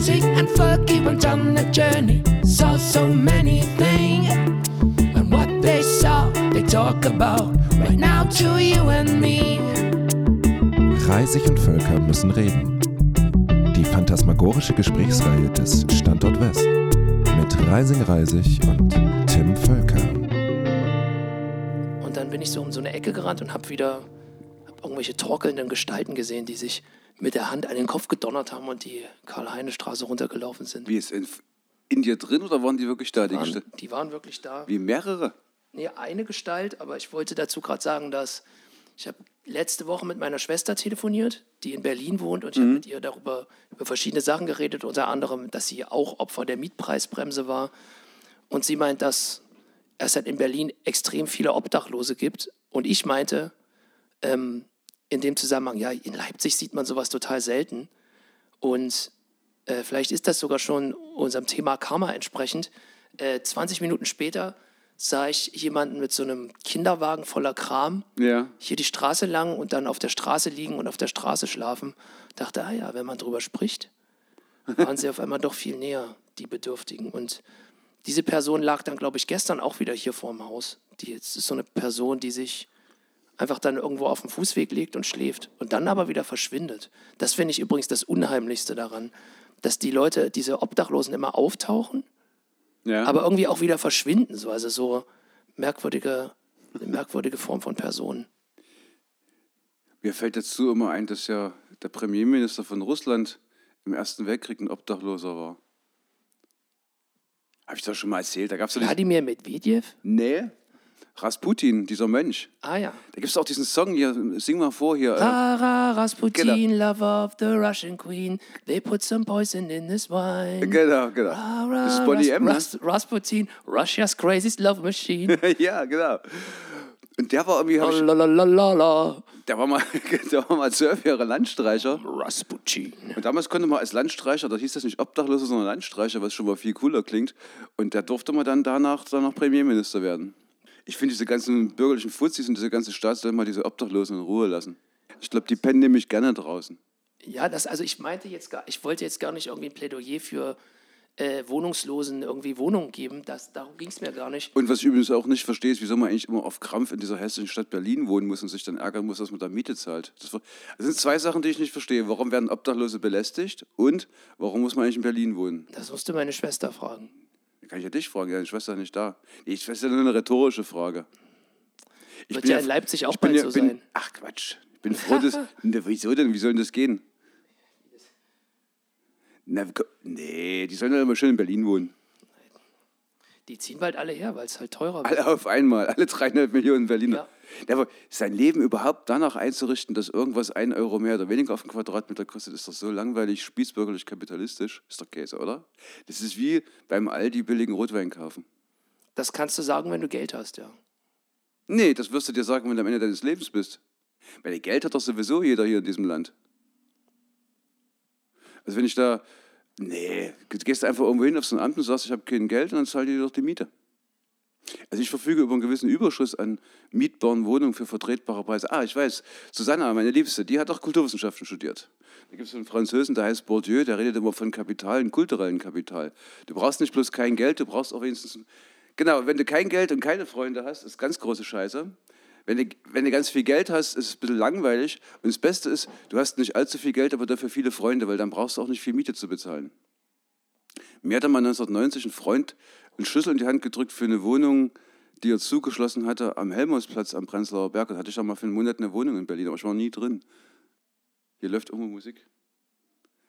Rising and Fergie went on a journey, saw so many things. And what they saw, they talk about right now to you and me. Reisig und Völker müssen reden. Die phantasmagorische Gesprächsreihe des Standort West mit Reising Reisig und Tim Völker. Und dann bin ich so um so eine Ecke gerannt und habe wieder hab irgendwelche torkelnden Gestalten gesehen, die sich mit der Hand an den Kopf gedonnert haben und die Karl-Heine-Straße runtergelaufen sind. Wie ist in, in dir drin oder waren die wirklich da? Die waren, die waren wirklich da. Wie mehrere? Nee, eine Gestalt, aber ich wollte dazu gerade sagen, dass ich habe letzte Woche mit meiner Schwester telefoniert, die in Berlin wohnt, und ich habe mit ihr darüber über verschiedene Sachen geredet, unter anderem, dass sie auch Opfer der Mietpreisbremse war. Und sie meint, dass es halt in Berlin extrem viele Obdachlose gibt. Und ich meinte, ähm, in dem Zusammenhang, ja, in Leipzig sieht man sowas total selten. Und äh, vielleicht ist das sogar schon unserem Thema Karma entsprechend. Äh, 20 Minuten später sah ich jemanden mit so einem Kinderwagen voller Kram Ja. hier die Straße lang und dann auf der Straße liegen und auf der Straße schlafen. Dachte, ah ja, wenn man drüber spricht, waren sie auf einmal doch viel näher, die Bedürftigen. Und diese Person lag dann, glaube ich, gestern auch wieder hier vorm Haus. Die jetzt ist so eine Person, die sich einfach dann irgendwo auf den Fußweg legt und schläft und dann aber wieder verschwindet. Das finde ich übrigens das Unheimlichste daran, dass die Leute, diese Obdachlosen immer auftauchen, ja. aber irgendwie auch wieder verschwinden. So. Also so merkwürdige, merkwürdige Form von Personen. Mir fällt dazu immer ein, dass ja der Premierminister von Russland im Ersten Weltkrieg ein Obdachloser war. Habe ich das schon mal erzählt? Da gab es doch diesen, Wladimir Medvedev? Nee, Rasputin, dieser Mönch. Ah ja. Da gibt es auch diesen Song hier, sing mal vor hier. äh, Rara Rasputin, Genau. lover of the Russian queen. They put some poison in this wine. Genau, genau. Rara Das ist Bonnie M. ne? Ras Rasputin, Russia's craziest love machine. ja, genau. Und der war irgendwie, Lalalala. der war mal, der war mal zwölf Jahre Landstreicher. Rasputin. Und damals konnte man als Landstreicher, da hieß das nicht Obdachloser, sondern Landstreicher, was schon mal viel cooler klingt. Und der durfte man dann danach, danach Premierminister werden. Ich finde diese ganzen bürgerlichen Fuzis und diese ganze Staat soll mal diese Obdachlosen in Ruhe lassen. Ich glaube, die pennen nämlich gerne draußen. Ja, das, also ich meinte jetzt gar, ich wollte jetzt gar nicht irgendwie ein Plädoyer für äh, Wohnungslosen irgendwie Wohnungen geben. Das, darum ging es mir gar nicht. Und was ich übrigens auch nicht verstehe, ist, wieso man eigentlich immer auf Krampf in dieser hässlichen Stadt Berlin wohnen muss und sich dann ärgern muss, dass man da Miete zahlt. Das, das sind zwei Sachen, die ich nicht verstehe. Warum werden Obdachlose belästigt und warum muss man eigentlich in Berlin wohnen? Das musst du meine Schwester fragen. Kann ich ja dich fragen, ja, deine Schwester ist nicht da. Ich weiß ja nur eine rhetorische Frage. Ich Wird bin ja in Leipzig auch bald ja, so bin, sein. Ach Quatsch. Ich bin froh, dass. Ne, wieso denn? Wie soll denn das gehen? Na, nee, die sollen ja immer schön in Berlin wohnen. Die ziehen bald alle her, weil es halt teurer wird. Alle auf einmal, alle dreieinhalb Millionen Berliner. Ja. Sein Leben überhaupt danach einzurichten, dass irgendwas ein Euro mehr oder weniger auf den Quadratmeter kostet, ist doch so langweilig, spießbürgerlich, kapitalistisch. Ist doch Käse, oder? Das ist wie beim Aldi billigen Rotwein kaufen. Das kannst du sagen, wenn du Geld hast, ja. Nee, das wirst du dir sagen, wenn du am Ende deines Lebens bist. Weil Geld hat doch sowieso jeder hier in diesem Land. Also wenn ich da, nee, du gehst einfach irgendwo hin auf so ein Amt und sagst, ich habe kein Geld und dann zahlt dir doch die Miete. Also ich verfüge über einen gewissen Überschuss an mietbaren Wohnungen für vertretbare Preise. Ah, ich weiß, Susanna, meine Liebste, die hat auch Kulturwissenschaften studiert. Da gibt es einen Französen, der heißt Bourdieu, der redet immer von Kapital, kulturellen Kapital. Du brauchst nicht bloß kein Geld, du brauchst auch wenigstens... Genau, wenn du kein Geld und keine Freunde hast, ist ganz große Scheiße. Wenn du, wenn du ganz viel Geld hast, ist es ein bisschen langweilig. Und das Beste ist, du hast nicht allzu viel Geld, aber dafür viele Freunde, weil dann brauchst du auch nicht viel Miete zu bezahlen. Mir hat einmal 1990 ein Freund einen Schlüssel in die Hand gedrückt für eine Wohnung, die er zugeschlossen hatte am Helmholtzplatz am Prenzlauer Berg. Da hatte ich auch mal für einen Monat eine Wohnung in Berlin, aber ich war nie drin. Hier läuft irgendwo Musik.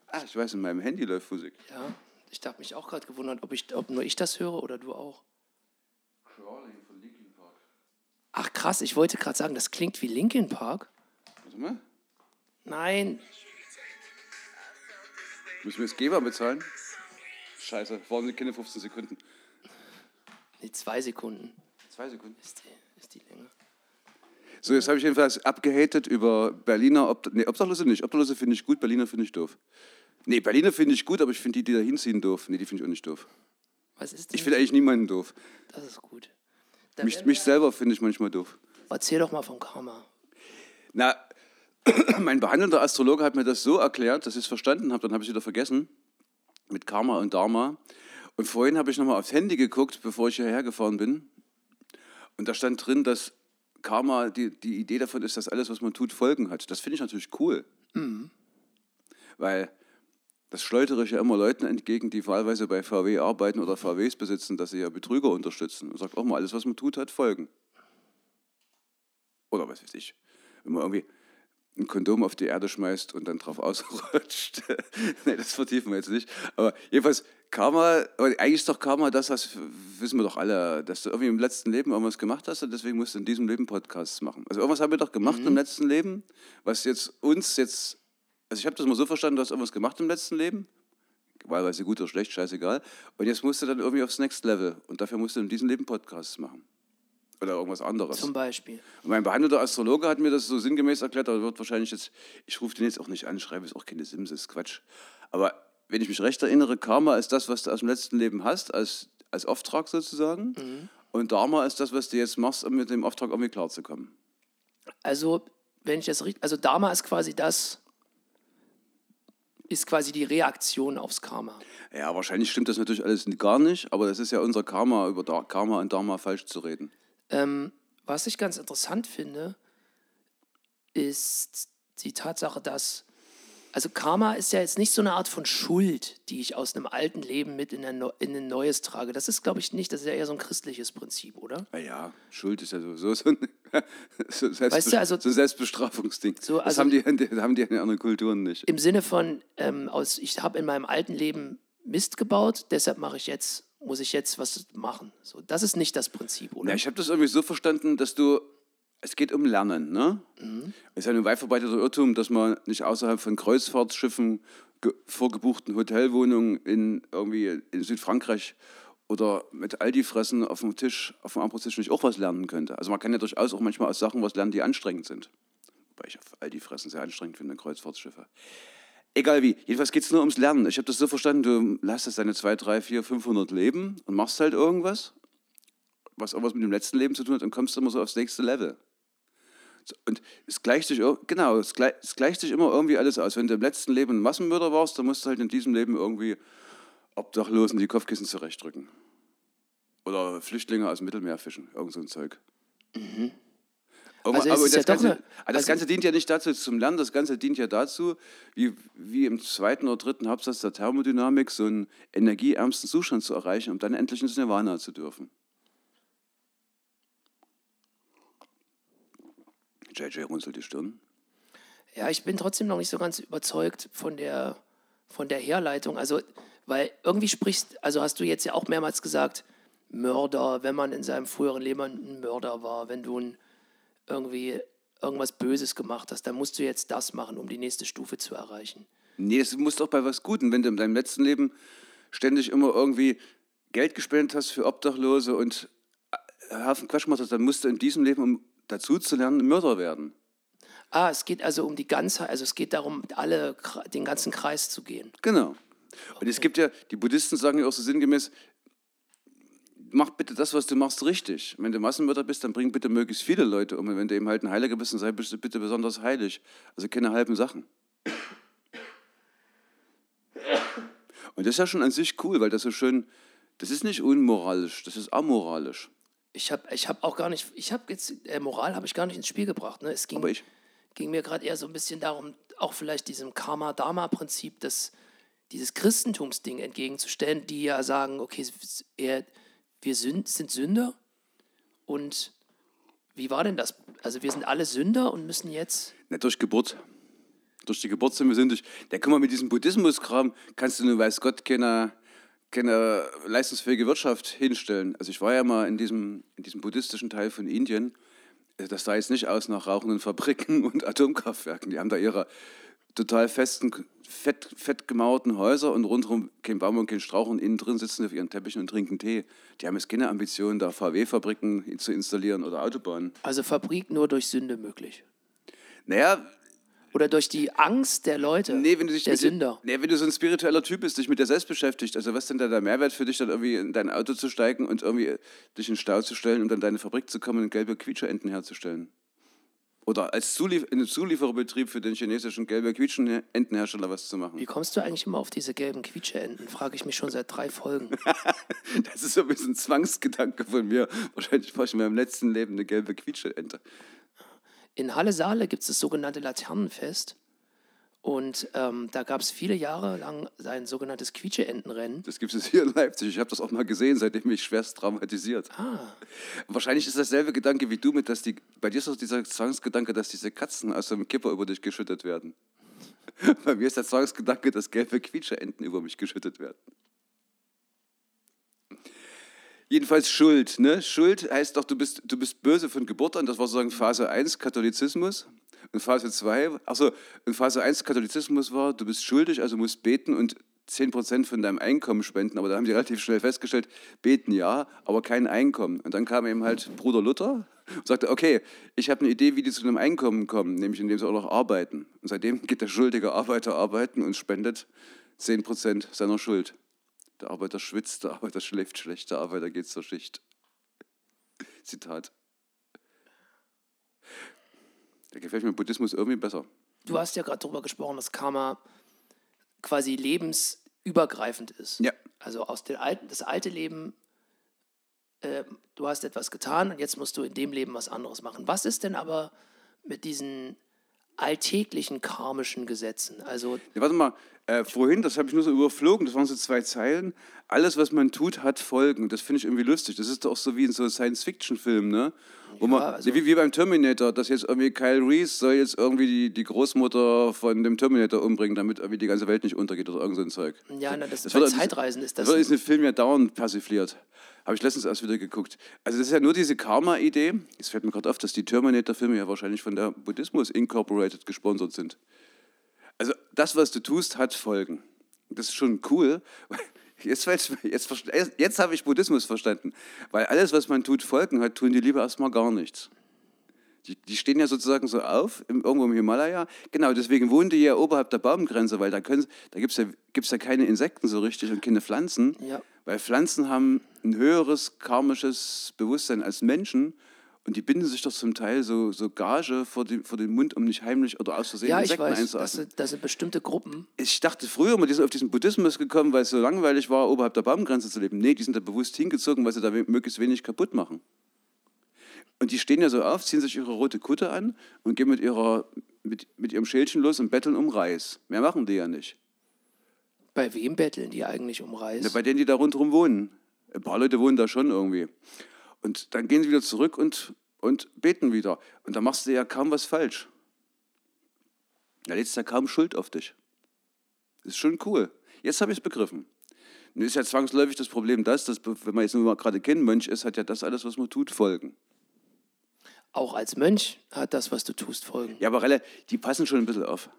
Ah, ich weiß, in meinem Handy läuft Musik. Ja, ich habe mich auch gerade gewundert, ob, ich, ob nur ich das höre oder du auch. Crawling. Ach krass, ich wollte gerade sagen, das klingt wie Linkin Park. Warte mal. Nein, Müssen wir jetzt Geber bezahlen? Scheiße, warum sind keine 15 Sekunden? nee, zwei Sekunden Zwei Sekunden. ist die, ist die Länge. So, jetzt habe ich jedenfalls abgehatet über Berliner. Ob, nee, Obdachlose nicht. Obdachlose finde ich gut, Berliner finde ich doof. Nee, Berliner finde ich gut, aber ich finde die, die da hinziehen, doof. Nee, die finde ich auch nicht doof. Was ist denn? Ich finde eigentlich niemanden doof. das ist gut. Mich, mich selber finde ich manchmal doof. Erzähl doch mal vom Karma. Na, mein behandelnder Astrologe hat mir das so erklärt, dass ich es verstanden habe, dann habe ich es wieder vergessen. mit Karma und Dharma. Und vorhin habe ich nochmal aufs Handy geguckt, bevor ich hierher gefahren bin. Und da stand drin, dass Karma, die, die Idee davon ist, dass alles, was man tut, Folgen hat. Das finde ich natürlich cool. Weil das schleudere ich ja immer Leuten entgegen, die wahlweise bei VW arbeiten oder VWs besitzen, dass sie ja Betrüger unterstützen. Und sagt auch mal, alles, was man tut, hat Folgen. Oder was weiß ich. Wenn man irgendwie ein Kondom auf die Erde schmeißt und dann drauf ausrutscht. nee, das vertiefen wir jetzt nicht. Aber jedenfalls, Karma, eigentlich ist doch Karma das, was wissen wir doch alle, dass du irgendwie im letzten Leben irgendwas gemacht hast und deswegen musst du in diesem Leben Podcasts machen. Also irgendwas haben wir doch gemacht im letzten Leben, was jetzt uns jetzt, also ich habe das mal so verstanden, du hast irgendwas gemacht im letzten Leben, wahlweise gut oder schlecht, scheißegal. Und jetzt musst du dann irgendwie aufs Next Level und dafür musst du in diesem Leben Podcasts machen. Oder irgendwas anderes. Zum Beispiel. Und mein behandelter Astrologe hat mir das so sinngemäß erklärt, aber wird wahrscheinlich jetzt, ich rufe den jetzt auch nicht an, schreibe jetzt auch keine Sims, ist Quatsch. Aber wenn ich mich recht erinnere, Karma ist das, was du aus dem letzten Leben hast, als, als Auftrag sozusagen. Und Dharma ist das, was du jetzt machst, um mit dem Auftrag irgendwie klarzukommen. Also, wenn ich das richtig, also Dharma ist quasi das, ist quasi die Reaktion aufs Karma. Ja, wahrscheinlich stimmt das natürlich alles gar nicht, aber das ist ja unser Karma, über Karma und Dharma falsch zu reden. Ähm, was ich ganz interessant finde, ist die Tatsache, dass, also Karma ist ja jetzt nicht so eine Art von Schuld, die ich aus einem alten Leben mit in ein, in ein neues trage. Das ist, glaube ich, nicht, das ist ja eher so ein christliches Prinzip, oder? Naja, Schuld ist ja sowieso so ein, so Selbstbe Weißt du, also- so Selbstbestrafungsding. So, das also- haben die, das haben die in anderen Kulturen nicht. Im Sinne von, ähm, aus, ich habe in meinem alten Leben Mist gebaut, deshalb mache ich jetzt, muss ich jetzt was machen. So, das ist nicht das Prinzip, oder? Ja, ich habe das irgendwie so verstanden, dass du, es geht um Lernen, ne? Es ist ja ein weit verbreiteter Irrtum, dass man nicht außerhalb von Kreuzfahrtschiffen, ge vorgebuchten Hotelwohnungen in irgendwie in Südfrankreich oder mit Aldi-Fressen auf dem Tisch, auf dem Armbrotstisch nicht auch was lernen könnte. Also man kann ja durchaus auch manchmal aus Sachen was lernen, die anstrengend sind. Wobei ich auf Aldi-Fressen sehr anstrengend finde, Kreuzfahrtschiffe. Egal wie. Jedenfalls geht es nur ums Lernen. Ich habe das so verstanden, du lässt jetzt deine 2, 3, 4, 500 Leben und machst halt irgendwas, was auch was mit dem letzten Leben zu tun hat und kommst immer so aufs nächste Level. Und es gleicht sich, genau, es gleicht, es gleicht sich immer irgendwie alles aus. Wenn du im letzten Leben ein Massenmörder warst, dann musst du halt in diesem Leben irgendwie Obdachlosen die Kopfkissen zurechtdrücken. Oder Flüchtlinge aus dem Mittelmeer fischen, irgend so ein Zeug. Aber, Also es aber ist das, ja Ganze, eine- aber das also- Ganze dient ja nicht dazu zum Lernen, das Ganze dient ja dazu, wie, wie im zweiten oder dritten Hauptsatz der Thermodynamik, so einen energieärmsten Zustand zu erreichen, um dann endlich ins Nirvana zu dürfen. JJ runzelt die Stirn. Ja, ich bin trotzdem noch nicht so ganz überzeugt von der, von der Herleitung. Also, weil irgendwie sprichst, also hast du jetzt ja auch mehrmals gesagt, Mörder, wenn man in seinem früheren Leben ein Mörder war, wenn du ein, irgendwie irgendwas Böses gemacht hast, dann musst du jetzt das machen, um die nächste Stufe zu erreichen. Nee, das muss doch bei was Gutem, wenn du in deinem letzten Leben ständig immer irgendwie Geld gespendet hast für Obdachlose und einen Haufen Quatsch gemacht hast, dann musst du in diesem Leben, um dazu zu lernen, Mörder werden. Ah, es geht also um die Ganzheit, also es geht darum, alle, den ganzen Kreis zu gehen. Genau. Und es gibt ja, die Buddhisten sagen ja auch so sinngemäß, mach bitte das, was du machst, richtig. Wenn du Massenmörder bist, dann bring bitte möglichst viele Leute um. Und wenn du eben halt ein Heiliger bist, dann sei bitte bitte besonders heilig. Also keine halben Sachen. Und das ist ja schon an sich cool, weil das so schön, das ist nicht unmoralisch, das ist amoralisch. Ich habe ich hab auch gar nicht, ich habe jetzt, äh, Moral habe ich gar nicht ins Spiel gebracht. Ne? Es ging, ging mir gerade eher so ein bisschen darum, auch vielleicht diesem Karma-Dharma-Prinzip, das, dieses Christentumsding entgegenzustellen, die ja sagen, okay, eher, wir sind, sind Sünder und wie war denn das? Also wir sind alle Sünder und müssen jetzt, Nicht durch Geburt. Durch die Geburt sind wir sündig. Ja, guck mal, mit diesem Buddhismus-Kram kannst du nur, weiß Gott, keine, keine leistungsfähige Wirtschaft hinstellen. Also ich war ja mal in diesem, in diesem buddhistischen Teil von Indien. Also Das sah jetzt nicht aus nach rauchenden Fabriken und Atomkraftwerken. Die haben da ihre total festen, fett, fett gemauerten Häuser und rundherum kein Baum und kein Strauch und innen drin sitzen sie auf ihren Teppichen und trinken Tee. Die haben jetzt keine Ambition, da VW-Fabriken zu installieren oder Autobahnen. also Fabrik nur durch Sünde möglich. Naja, Oder durch die Angst der Leute, Nee, wenn du dich der Sünder. Nee, wenn du so ein spiritueller Typ bist, dich mit dir selbst beschäftigst, also was ist denn da der Mehrwert für dich, dann irgendwie in dein Auto zu steigen und irgendwie dich in den Stau zu stellen, um dann deine Fabrik zu kommen und gelbe Quietscheenten herzustellen? Oder als Zulief in einem Zuliefererbetrieb für den chinesischen gelbe Quietschenentenhersteller was zu machen. Wie kommst du eigentlich immer auf diese gelben Quietscheenten? Frage ich mich schon seit drei Folgen. Das ist so ein bisschen Zwangsgedanke von mir. Wahrscheinlich war ich in meinem letzten Leben eine gelbe Quietscheente. In Halle-Saale gibt es das sogenannte Laternenfest. Und ähm, da gab es viele Jahre lang ein sogenanntes Quietscheentenrennen. Das gibt es hier in Leipzig. Ich habe das auch mal gesehen, seitdem mich schwerst traumatisiert. Ah, Wahrscheinlich ist dasselbe Gedanke wie du mit, dass die. Bei dir ist doch dieser Zwangsgedanke, dass diese Katzen aus dem Kipper über dich geschüttet werden. Bei mir ist der Zwangsgedanke, dass gelbe Quietscheenten über mich geschüttet werden. Jedenfalls Schuld. Ne? Schuld heißt doch, du bist, du bist böse von Geburt an. Das war sozusagen Phase 1 Katholizismus. Und Phase 2, also in Phase 1 Katholizismus war, du bist schuldig, also musst beten und 10% von deinem Einkommen spenden. Aber da haben die relativ schnell festgestellt, beten ja, aber kein Einkommen. Und dann kam eben halt Bruder Luther und sagte, okay, ich habe eine Idee, wie die zu einem Einkommen kommen, nämlich indem sie auch noch arbeiten. Und seitdem geht der schuldige Arbeiter arbeiten und spendet 10% seiner Schuld. Der Arbeiter schwitzt, der Arbeiter schläft schlecht, der Arbeiter geht zur Schicht. Zitat. Da gefällt mir Buddhismus irgendwie besser. du hast ja gerade darüber gesprochen, dass Karma quasi lebensübergreifend ist. Ja. Also aus dem alten, das alte Leben, äh, du hast etwas getan und jetzt musst du in dem Leben was anderes machen. Was ist denn aber mit diesen alltäglichen karmischen Gesetzen? Also Ja, warte mal, äh, vorhin, das habe ich nur so überflogen, das waren so zwei Zeilen. Alles, was man tut, hat Folgen. Das finde ich irgendwie lustig. Das ist doch so wie in so Science-Fiction-Filmen, ne? Wo man, also- wie, wie beim Terminator, dass jetzt irgendwie Kyle Reese soll jetzt irgendwie die, die Großmutter von dem Terminator umbringen, damit irgendwie die ganze Welt nicht untergeht oder irgend so ein Zeug. Ja, na, das- das wird- Zeitreisen ist das- Das wird in diesem Film ja dauernd persifliert. Habe ich letztens erst wieder geguckt. Also das ist ja nur diese Karma-Idee. Es fällt mir gerade auf, dass die Terminator-Filme ja wahrscheinlich von der Buddhismus Incorporated gesponsert sind. Also das, was du tust, hat Folgen. Das ist schon cool. Jetzt, jetzt, jetzt, jetzt habe ich Buddhismus verstanden. Weil alles, was man tut, Folgen hat, tun die lieber erstmal gar nichts. Die, die stehen ja sozusagen so auf, im, irgendwo im Himalaya. Genau, deswegen wohnen die ja oberhalb der Baumgrenze, weil da, können- da gibt es ja, gibt's ja keine Insekten so richtig und keine Pflanzen. Ja. Weil Pflanzen haben ein höheres karmisches Bewusstsein als Menschen und die binden sich doch zum Teil so, so Gage vor, die, vor den Mund, um nicht heimlich oder aus Versehen ja, Insekten das einzuatmen. sind, das sind bestimmte Gruppen. Ich dachte früher mal, die sind auf diesen Buddhismus gekommen, weil es so langweilig war, oberhalb der Baumgrenze zu leben. Nee, die sind da bewusst hingezogen, weil sie da we- möglichst wenig kaputt machen. Und die stehen ja so auf, ziehen sich ihre rote Kutte an und gehen mit, ihrer, mit, mit ihrem Schildchen los und betteln um Reis. Mehr machen die ja nicht. Bei wem betteln die eigentlich um Reis? Ja, bei denen, die da rundherum wohnen. Ein paar Leute wohnen da schon irgendwie. Und dann gehen sie wieder zurück und, und beten wieder. Und da machst du ja kaum was falsch. Da lädst du ja kaum Schuld auf dich. Das ist schon cool. Jetzt habe ich es begriffen. Nun ist ja zwangsläufig das Problem das, dass, wenn man jetzt nur mal gerade kein Mönch ist, hat ja das alles, was man tut, Folgen. Auch als Mönch hat das, was du tust, Folgen. Ja, aber Relle, die passen schon ein bisschen auf.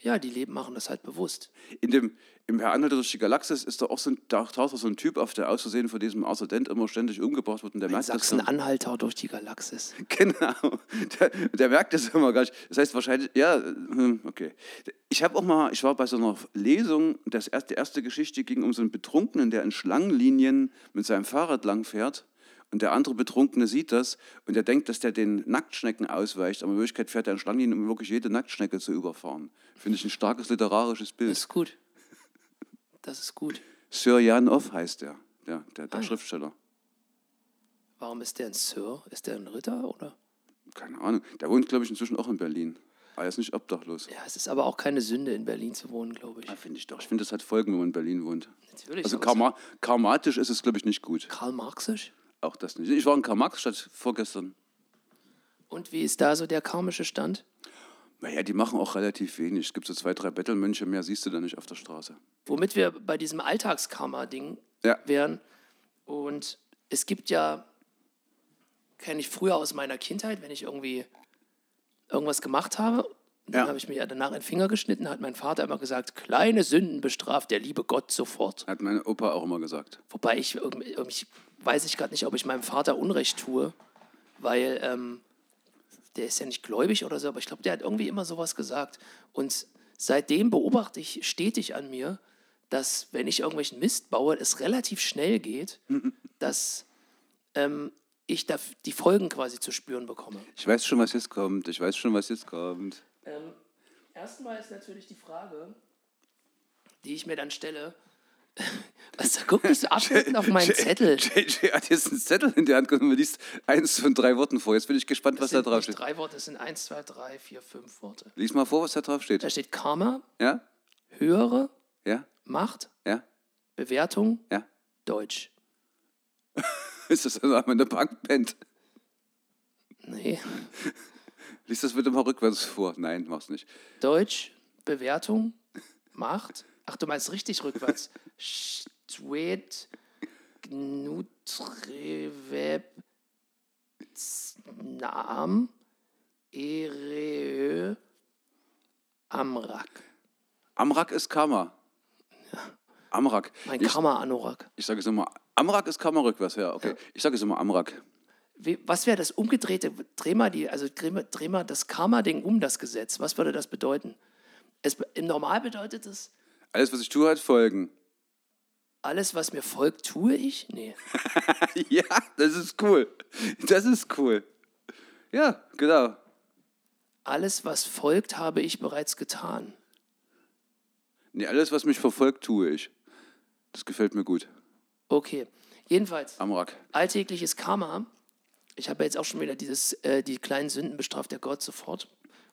Ja, die leben machen das halt bewusst. In dem, Im Herr Anhalter durch die Galaxis ist da auch so ein, da taucht auch so ein Typ auf, der aus Versehen von diesem Dent immer ständig umgebracht wird. Und der Ein merkt Sachsen-Anhalter durch die Galaxis. Genau. Der, der merkt das immer gar nicht. Das heißt wahrscheinlich, ja, hm, okay. Ich habe auch mal, ich war bei so einer Lesung, das erste, die erste Geschichte ging um so einen Betrunkenen, der in Schlangenlinien mit seinem Fahrrad langfährt. Und der andere Betrunkene sieht das und der denkt, dass der den Nacktschnecken ausweicht. Aber in Wirklichkeit fährt er in Schlangenlinien, um wirklich jede Nacktschnecke zu überfahren. Finde ich ein starkes literarisches Das Bild. ist gut. Das ist gut. Sir Jan Off heißt der, der, der, der Ah. Schriftsteller. Warum ist der ein Sir? Ist der ein Ritter oder? Keine Ahnung. Der wohnt, glaube ich, inzwischen auch in Berlin. Aber er ist nicht obdachlos. Ja, es ist aber auch keine Sünde, in Berlin zu wohnen, glaube ich. Ja, finde ich doch. Ich finde, das hat Folgen, wenn man in Berlin wohnt. Natürlich. Also karma karmatisch ist es, glaube ich, nicht gut. Karl Marxisch? Auch das nicht. Ich war in Karl-Marx-Stadt vorgestern. Und wie ist da so der karmische Stand? Naja, die machen auch relativ wenig. Es gibt so zwei, drei Bettelmönche, mehr siehst du da nicht auf der Straße. Womit wir bei diesem Alltagskarma-Ding Ja. wären. Und es gibt ja, kenne ich früher aus meiner Kindheit, wenn ich irgendwie irgendwas gemacht habe, dann Ja. habe ich mir danach in den Finger geschnitten, hat mein Vater immer gesagt, kleine Sünden bestraft der liebe Gott sofort. Hat mein Opa auch immer gesagt. Wobei ich, irgendwie- irgendwie weiß ich gerade nicht, ob ich meinem Vater Unrecht tue, weil ähm, der ist ja nicht gläubig oder so, aber ich glaube, der hat irgendwie immer sowas gesagt. Und seitdem beobachte ich stetig an mir, dass wenn ich irgendwelchen Mist baue, es relativ schnell geht, dass ähm, ich da die Folgen quasi zu spüren bekomme. Ich weiß schon, was jetzt kommt. Ich weiß schon, was jetzt kommt. Ähm, erstmal ist natürlich die Frage, die ich mir dann stelle, was, da guck nicht so abschnittend auf meinen Zettel. JJ hat jetzt einen Zettel in der Hand genommen und liest eins von drei Worten vor. Jetzt bin ich gespannt, was Das da sind drauf steht. drei Worte, sind eins, zwei, drei, vier, fünf Worte. Lies mal vor, was da drauf steht. Da steht Karma, Ja? höhere, Ja? Macht, Ja? Bewertung, Ja? Deutsch. Ist das der Name einer Punkband? Nee, Lies das bitte mal rückwärts vor. Nein, mach's nicht. Deutsch, Bewertung, Macht. Ach, du meinst richtig rückwärts. Stwet, Gnutreweb, Nam, Ereö, Amrak. Amrak ist Karma. Amrak. Mein Ich, Karma-Anorak. ich sage es immer. Amrak ist Karma rückwärts, ja, okay. Ich sage es immer Amrak. Was wäre das umgedrehte, dreh mal, die, also dreh dreh mal das Karma-Ding um das Gesetz. Was würde das bedeuten? Es, Im Normal bedeutet es, Alles, was ich tue, hat Folgen. alles, was mir folgt, tue ich? Nee. ja, das ist cool. Das ist cool. Ja, genau. Alles, was folgt, habe ich bereits getan. Nee, alles, was mich verfolgt, tue ich. Das gefällt mir gut. Okay. Jedenfalls, Amrak. alltägliches Karma. Ich habe ja jetzt auch schon wieder dieses, äh, die kleinen Sünden bestraft der Gott sofort.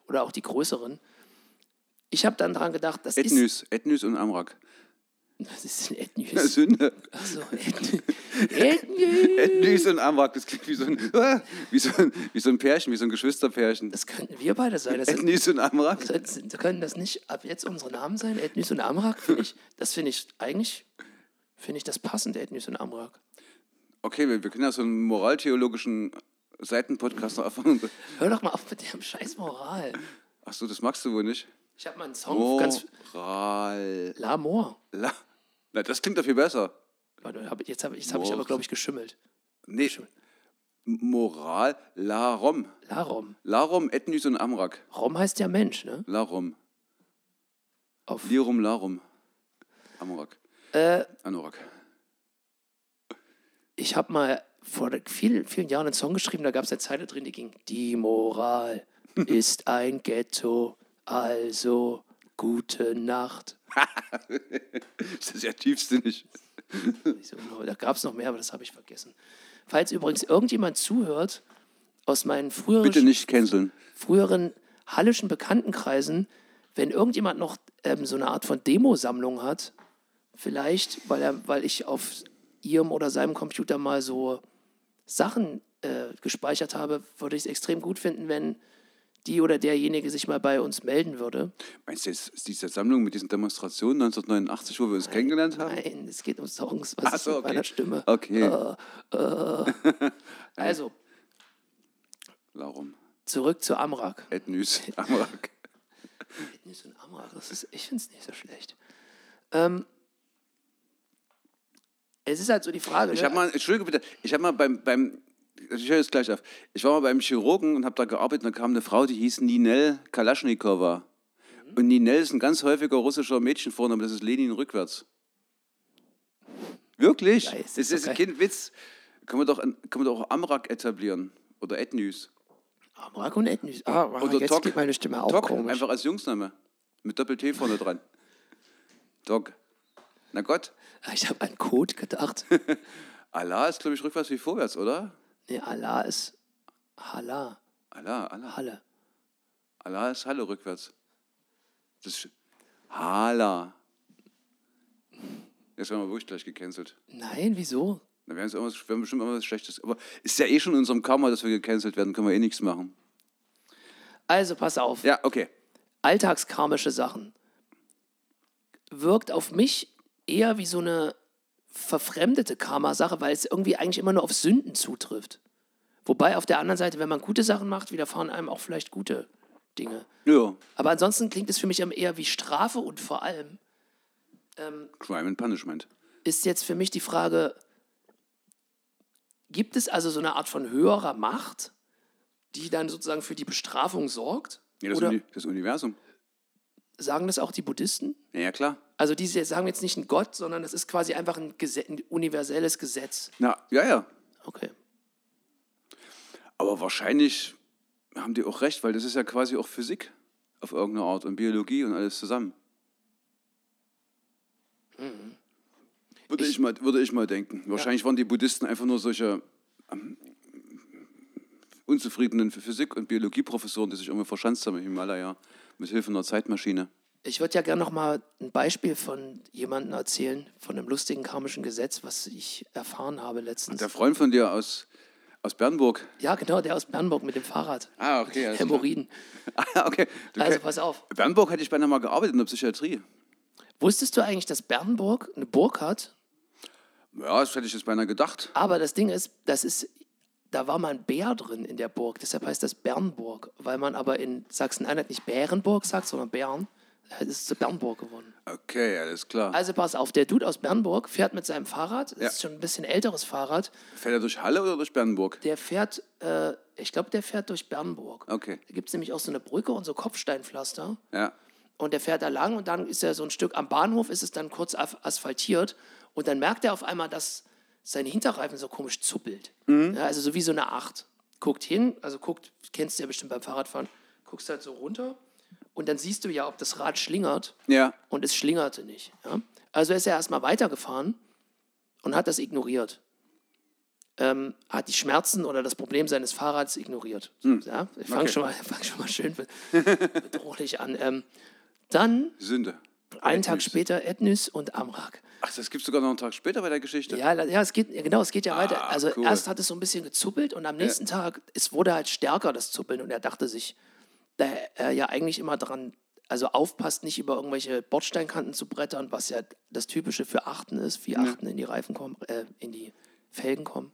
Oder auch die größeren. Ich habe dann daran gedacht, das ist. Ethnys. Ethnys und Amrak. Was ist denn Ethnys? Sünde. Achso, Ethnys. Ethnys. Ethnys und Amrak. Das klingt wie so, ein, wie, so ein, wie so ein Pärchen, wie so ein Geschwisterpärchen. Das könnten wir beide sein. Das sind, Ethnys und Amrak. Sollten- Können das nicht ab jetzt unsere Namen sein? Ethnys und Amrak? Find ich, das finde ich eigentlich, finde ich das passend, Ethnys und Amrak. Okay, wir, wir können ja so einen moraltheologischen Seitenpodcast noch erfahren. Hör doch mal auf mit der scheiß Moral. Ach so, das magst du wohl nicht. Ich habe mal einen Song ganz. Moral. L'Amour. La. Na, das klingt doch viel besser. Jetzt habe hab ich aber, glaube ich, geschimmelt. Nee, Moral, Larom. Larom. Larom, Ethnys und Amrak. Rom heißt ja Mensch, ne? Larom. Auf, Lirum, Larum. Amrak. äh, Anorak. Ich habe mal vor vielen, vielen Jahren einen Song geschrieben, da gab es eine Zeile drin, die ging: Die Moral ist ein Ghetto, also gute Nacht. Das ist ja tiefsinnig. Da gab es noch mehr, aber das habe ich vergessen. Falls übrigens irgendjemand zuhört aus meinen früheren, Bitte nicht canceln. früheren hallischen Bekanntenkreisen, wenn irgendjemand noch ähm, so eine Art von Demosammlung hat, vielleicht, weil, er, weil ich auf ihrem oder seinem Computer mal so Sachen äh, gespeichert habe, würde ich es extrem gut finden, wenn die oder derjenige sich mal bei uns melden würde. Meinst du, jetzt ist diese Sammlung mit diesen Demonstrationen 1989, wo wir uns kennengelernt haben? Nein, es geht um Songs, was Ach ist so, mit okay. meiner Stimme. Okay. Also, Larum. zurück zu Amrak. Ethnys, Amrak. So ein Amrak, das ist, ich finde es nicht so schlecht. Ähm, es ist halt so die Frage. Ich ne? habe mal, entschuldige bitte, ich habe mal beim, beim, ich höre jetzt gleich auf. Ich war mal beim Chirurgen und habe da gearbeitet und da kam eine Frau, die hieß Ninel Kalaschnikowa. Und Ninel ist ein ganz häufiger russischer Mädchenvorname, das ist Lenin rückwärts. Wirklich? Das ist ist doch ein geil. Kind Witz. Können wir doch, können wir doch auch Amrak etablieren. Oder Ethnys. Amrak und Ethnys. Ah, Oder jetzt Tok. geht meine Stimme auch Tok, komisch. einfach als Jungsname. Mit Doppel-T vorne dran. Tok. Na Gott. Ich habe an Code gedacht. Allah ist, glaube ich, rückwärts wie vorwärts, oder? nee, Allah ist Hala. Allah, Allah. Halle. Allah ist Halle rückwärts. Das ist Hala. Jetzt werden wir wirklich gleich gecancelt. Nein, wieso? Da werden, werden bestimmt irgendwas Schlechtes. Aber ist ja eh schon in unserem Karma, dass wir gecancelt werden, können wir eh nichts machen. Also, pass auf. Ja, okay. alltagskarmische Sachen wirkt auf mich eher wie so eine verfremdete Karma-Sache, weil es irgendwie eigentlich immer nur auf Sünden zutrifft. Wobei auf der anderen Seite, wenn man gute Sachen macht, widerfahren einem auch vielleicht gute Dinge. Ja, Aber ansonsten klingt es für mich eher wie Strafe und vor allem Crime and Punishment. ist jetzt für mich die Frage, gibt es also so eine Art von höherer Macht, die dann sozusagen für die Bestrafung sorgt? Ja, das, Uni das Universum. sagen das auch die Buddhisten? Ja, ja, klar. Also die sagen jetzt nicht ein Gott, sondern das ist quasi einfach ein, Gese ein universelles Gesetz. Na, ja, ja. Okay. Aber wahrscheinlich haben die auch recht, weil das ist ja quasi auch Physik auf irgendeine Art und Biologie und alles zusammen. Würde, ich, mal, würde ich mal denken. Wahrscheinlich waren die Buddhisten einfach nur solche ähm, unzufriedenen Physik- und Biologieprofessoren, die sich irgendwie verschanzt haben im Himalaya mit Hilfe einer Zeitmaschine. Ich würde ja gerne noch mal ein Beispiel von jemandem erzählen, von einem lustigen karmischen Gesetz, was ich erfahren habe letztens. Der Freund von dir aus, aus Bernburg. Ja, genau, der aus Bernburg mit dem Fahrrad. Ah, okay. klar. Hämorrhoiden. Ah, okay. Du Also pass auf. Bernburg hätte ich beinahe mal gearbeitet in der Psychiatrie. Wusstest du eigentlich, dass Bernburg eine Burg hat? Ja, das hätte ich jetzt beinahe gedacht. Aber das Ding ist, das ist, da war mal ein Bär drin in der Burg. Deshalb heißt das Bernburg. Weil man aber in Sachsen-Anhalt nicht Bärenburg sagt, sondern Bern. Ist zu Bernburg geworden. Okay, alles klar. Also pass auf, der Dude aus Bernburg fährt mit seinem Fahrrad, das Ja. ist schon ein bisschen älteres Fahrrad, Fährt er durch Halle oder durch Bernburg? der fährt, äh, ich glaube, der fährt durch Bernburg. Okay. Da gibt es nämlich auch so eine Brücke und so Kopfsteinpflaster. Ja. Und der fährt da lang und dann ist er so ein Stück am Bahnhof, ist es dann kurz asphaltiert und dann merkt er auf einmal, dass sein Hinterreifen so komisch zuppelt. Ja, also so wie so eine Acht. Guckt hin, also guckt, kennst du ja bestimmt beim Fahrradfahren, guckst halt so runter und dann siehst du ja, ob das Rad schlingert Ja. und es schlingerte nicht. Ja? Also ist er erstmal weitergefahren und hat das ignoriert. Ähm, hat die Schmerzen oder das Problem seines Fahrrads ignoriert. Ja? Ich fange Okay. schon, mal- fang schon mal schön be- bedrohlich an. Ähm, dann, Sünde. einen Tag später, Ethnis und Amrak. Ach, das gibt es sogar noch einen Tag später bei der Geschichte. Ja, ja, es geht, ja, genau, es geht ja weiter. Also cool. erst hat es so ein bisschen gezuppelt und am nächsten Tag, es wurde halt stärker, das Zuppeln. Und er dachte sich, da er ja eigentlich immer dran, also aufpasst, nicht über irgendwelche Bordsteinkanten zu brettern, was ja das Typische für Achten ist, wie Achten in die Reifen kommen, äh, in die Felgen kommen,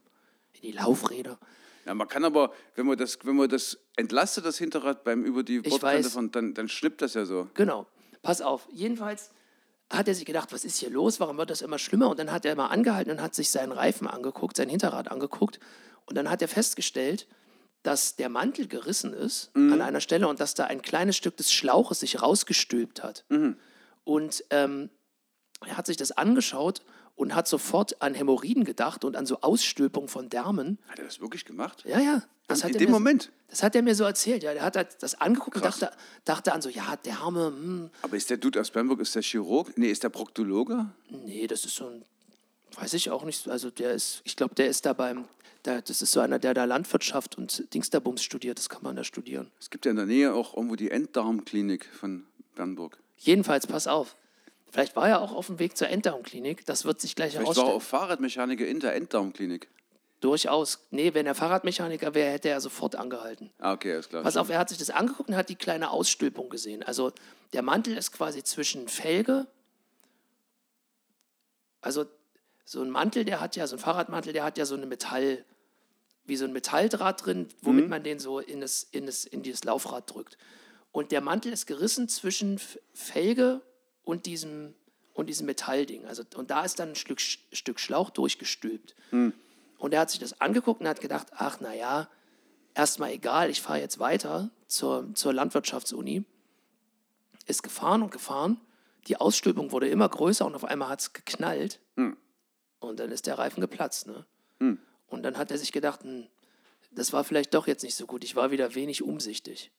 in die Laufräder. Ja, man kann aber, wenn man das, wenn man das entlastet, das Hinterrad beim über die Bordkante fahren, dann, dann schnippt das ja so. Genau. Pass auf. Jedenfalls hat er sich gedacht, was ist hier los? Warum wird das immer schlimmer? Und dann hat er mal angehalten und hat sich seinen Reifen angeguckt, sein Hinterrad angeguckt. Und dann hat er festgestellt, dass der Mantel gerissen ist an einer Stelle und dass da ein kleines Stück des Schlauches sich rausgestülpt hat. Und ähm, er hat sich das angeschaut und hat sofort an Hämorrhoiden gedacht und an so Ausstülpung von Därmen. Hat er das wirklich gemacht? Ja, ja. Das In hat er dem mir, Moment? Das hat er mir so erzählt. Ja, der hat halt das angeguckt und Krass. dachte, dachte an so, ja, Därme, hm, Aber ist der Dude aus Bernburg, ist der Chirurg? Nee, ist der Proktologe? Nee, das ist so ein, weiß ich auch nicht. Also der ist, ich glaube, der ist da beim, das ist so einer, der da Landwirtschaft und Dingsterbums studiert, das kann man da studieren. Es gibt ja in der Nähe auch irgendwo die Enddarmklinik von Bernburg. Jedenfalls, pass auf. Vielleicht war er auch auf dem Weg zur Enddarmklinik, das wird sich gleich Vielleicht war er herausstellen. auch Fahrradmechaniker in der Enddarmklinik. Durchaus. Nee, wenn er Fahrradmechaniker wäre, hätte er sofort angehalten. Ah, okay, ist klar. Pass auf, er hat sich das angeguckt und hat die kleine Ausstülpung gesehen. Also der Mantel ist quasi zwischen Felge, also so ein Mantel, der hat ja, so ein Fahrradmantel, der hat ja so eine Metall, wie so ein Metalldraht drin, womit man den so in das, in, das, in dieses Laufrad drückt. Und der Mantel ist gerissen zwischen Felge und diesem, und diesem Metallding. Also, und da ist dann ein Stück, Stück Schlauch durchgestülpt. Und er hat sich das angeguckt und hat gedacht, ach naja, erstmal egal, ich fahre jetzt weiter zur, zur Landwirtschaftsuni. Ist gefahren und gefahren. Die Ausstülpung wurde immer größer und auf einmal hat es geknallt. Und dann ist der Reifen geplatzt. Ne? Und dann hat er sich gedacht, hm, das war vielleicht doch jetzt nicht so gut. Ich war wieder wenig umsichtig.